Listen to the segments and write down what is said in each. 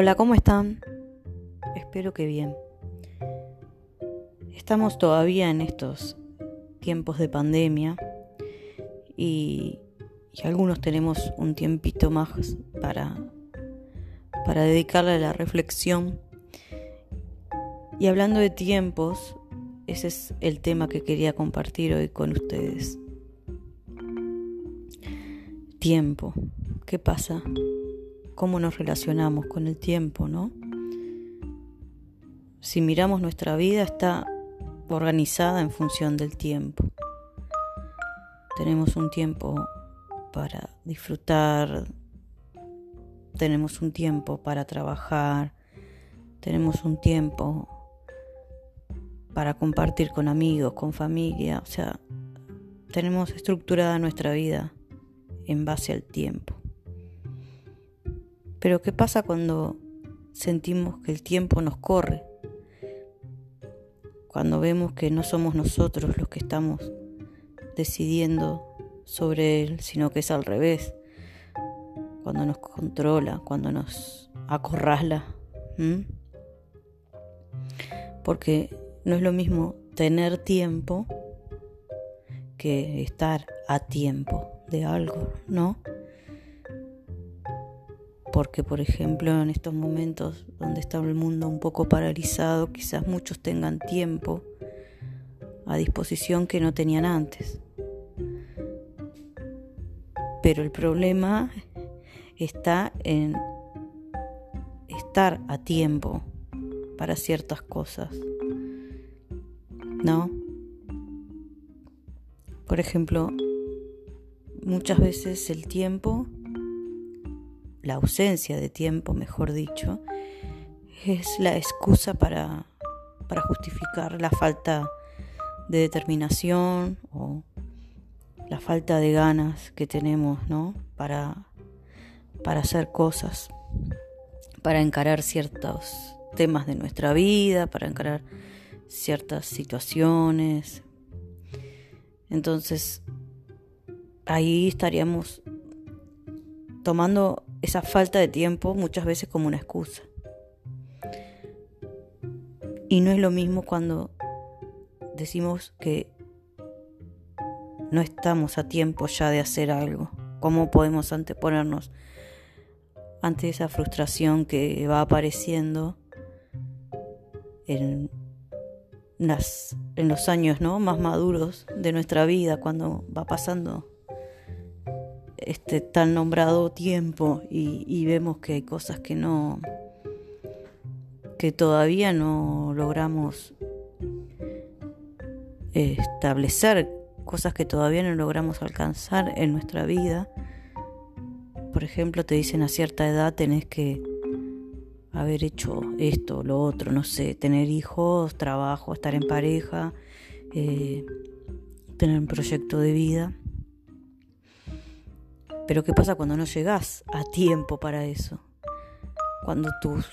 Hola, ¿cómo están? Espero que bien. Estamos todavía en estos tiempos de pandemia y, algunos tenemos un tiempito más para, para dedicarle a la reflexión. Y hablando de tiempos, ese es el tema que quería compartir hoy con ustedes. Tiempo. ¿Qué pasa? Cómo nos relacionamos con el tiempo, ¿no? Si miramos nuestra vida está organizada en función del tiempo. Tenemos un tiempo para disfrutar, tenemos un tiempo para trabajar, tenemos un tiempo para compartir con amigos, con familia, o sea, tenemos estructurada nuestra vida en base al tiempo. Pero ¿qué pasa cuando sentimos que el tiempo nos corre? Cuando vemos que no somos nosotros los que estamos decidiendo sobre él, sino que es al revés. Cuando nos controla, cuando nos acorrala. Porque no es lo mismo tener tiempo que estar a tiempo de algo, ¿no? Porque por ejemplo en estos momentos donde está el mundo un poco paralizado, quizás muchos tengan tiempo a disposición que no tenían antes. Pero el problema está en estar a tiempo para ciertas cosas. ¿No? Por ejemplo, muchas veces el tiempo la ausencia de tiempo, mejor dicho, es la excusa para, para justificar la falta de determinación o la falta de ganas que tenemos, ¿no? Para, para hacer cosas, para encarar ciertos temas de nuestra vida, para encarar ciertas situaciones. Entonces, ahí estaríamos tomando esa falta de tiempo muchas veces como una excusa. Y no es lo mismo cuando decimos que no estamos a tiempo ya de hacer algo. ¿Cómo podemos anteponernos ante esa frustración que va apareciendo en, las, en los años ¿no? más maduros de nuestra vida, cuando va pasando este tan nombrado tiempo y, vemos que hay cosas que no que todavía no logramos establecer cosas que todavía no logramos alcanzar en nuestra vida. Por ejemplo te dicen a cierta edad tenés que haber hecho esto lo otro no sé tener hijos trabajo estar en pareja eh, tener un proyecto de vida pero ¿qué pasa cuando no llegas a tiempo para eso? Cuando tus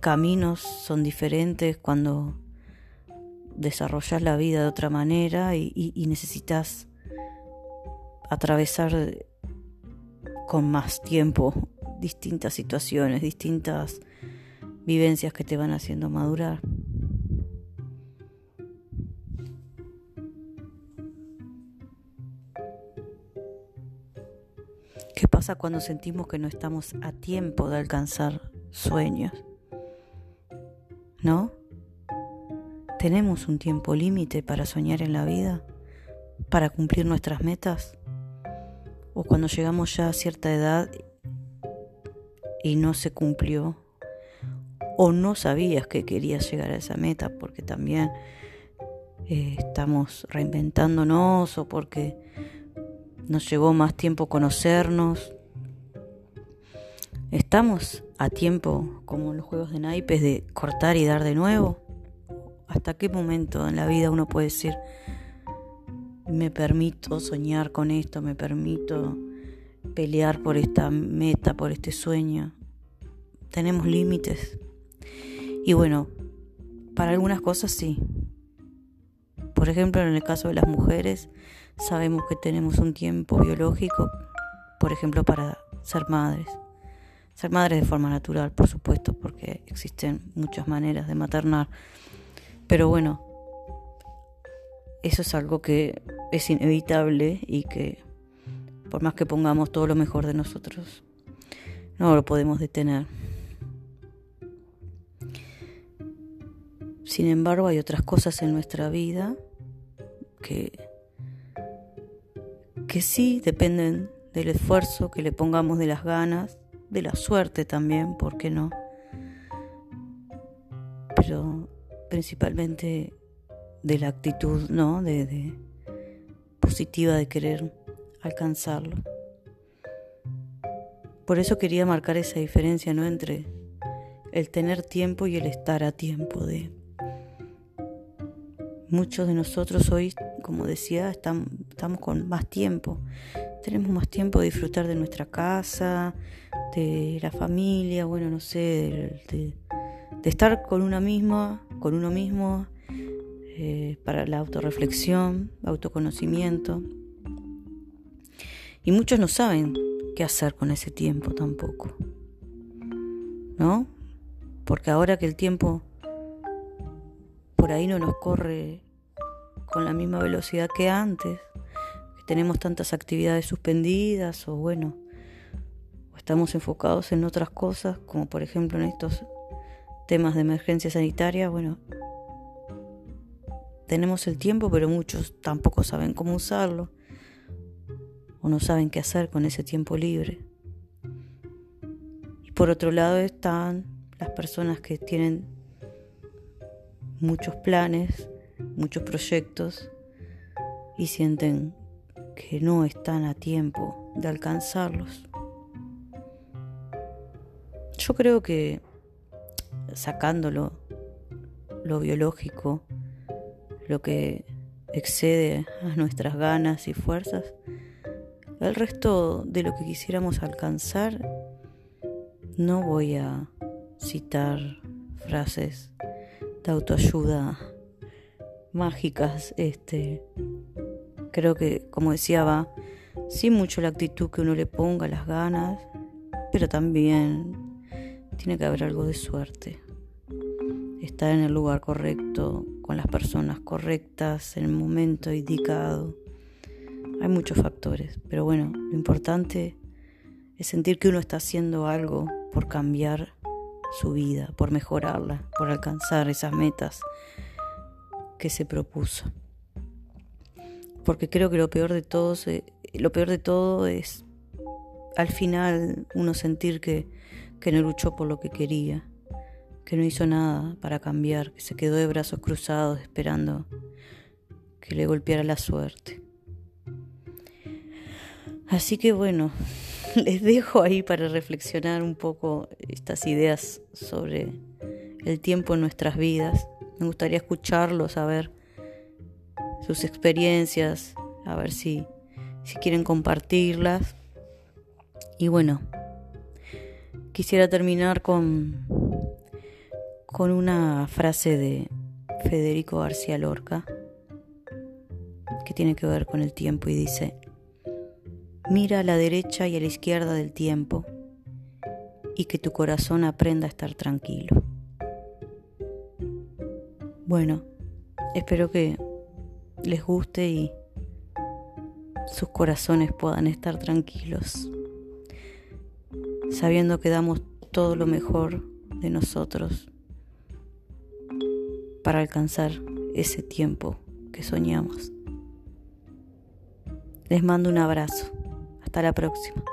caminos son diferentes, cuando desarrollas la vida de otra manera y, necesitas atravesar con más tiempo distintas situaciones, distintas vivencias que te van haciendo madurar. Cuando sentimos que no estamos a tiempo de alcanzar sueños? ¿No? ¿Tenemos un tiempo límite para soñar en la vida? ¿Para cumplir nuestras metas? ¿O cuando llegamos ya a cierta edad y no se cumplió? ¿O no sabías que querías llegar a esa meta porque también eh, estamos reinventándonos o porque nos llevó más tiempo conocernos. ¿Estamos a tiempo, como en los juegos de naipes, de cortar y dar de nuevo? ¿Hasta qué momento en la vida uno puede decir, me permito soñar con esto, me permito pelear por esta meta, por este sueño? Tenemos límites. Y bueno, para algunas cosas sí. Por ejemplo, en el caso de las mujeres, Sabemos que tenemos un tiempo biológico, por ejemplo, para ser madres. Ser madre de forma natural, por supuesto, porque existen muchas maneras de maternar. Pero bueno, eso es algo que es inevitable y que por más que pongamos todo lo mejor de nosotros, no lo podemos detener. Sin embargo, hay otras cosas en nuestra vida que, que sí dependen del esfuerzo que le pongamos de las ganas de la suerte también, ¿por qué no? Pero principalmente de la actitud, ¿no? De, positiva de querer alcanzarlo. Por eso quería marcar esa diferencia, ¿no? Entre el tener tiempo y el estar a tiempo de muchos de nosotros hoy, como decía, estamos con más tiempo. Tenemos más tiempo de disfrutar de nuestra casa, de la familia, bueno, no sé, de, estar con una misma, con uno mismo, eh, para la autorreflexión, autoconocimiento. Y muchos no saben qué hacer con ese tiempo tampoco. ¿No? Porque ahora que el tiempo por ahí no nos corre con la misma velocidad que antes, que tenemos tantas actividades suspendidas o bueno, estamos enfocados en otras cosas, como por ejemplo en estos temas de emergencia sanitaria, bueno, tenemos el tiempo, pero muchos tampoco saben cómo usarlo o no saben qué hacer con ese tiempo libre. Y por otro lado están las personas que tienen muchos planes, muchos proyectos y sienten que no están a tiempo de alcanzarlos. Yo creo que sacándolo lo biológico, lo que excede a nuestras ganas y fuerzas, el resto de lo que quisiéramos alcanzar, no voy a citar frases de autoayuda mágicas, este creo que como decía va, sí mucho la actitud que uno le ponga, las ganas, pero también tiene que haber algo de suerte. Estar en el lugar correcto, con las personas correctas, en el momento indicado. Hay muchos factores, pero bueno, lo importante es sentir que uno está haciendo algo por cambiar su vida, por mejorarla, por alcanzar esas metas que se propuso. Porque creo que lo peor de todo, lo peor de todo es al final uno sentir que que no luchó por lo que quería, que no hizo nada para cambiar, que se quedó de brazos cruzados esperando que le golpeara la suerte. Así que bueno, les dejo ahí para reflexionar un poco estas ideas sobre el tiempo en nuestras vidas. Me gustaría escucharlos, a ver sus experiencias, a ver si, si quieren compartirlas. Y bueno, quisiera terminar con, con una frase de Federico García Lorca que tiene que ver con el tiempo y dice, mira a la derecha y a la izquierda del tiempo y que tu corazón aprenda a estar tranquilo. Bueno, espero que les guste y sus corazones puedan estar tranquilos sabiendo que damos todo lo mejor de nosotros para alcanzar ese tiempo que soñamos. Les mando un abrazo. Hasta la próxima.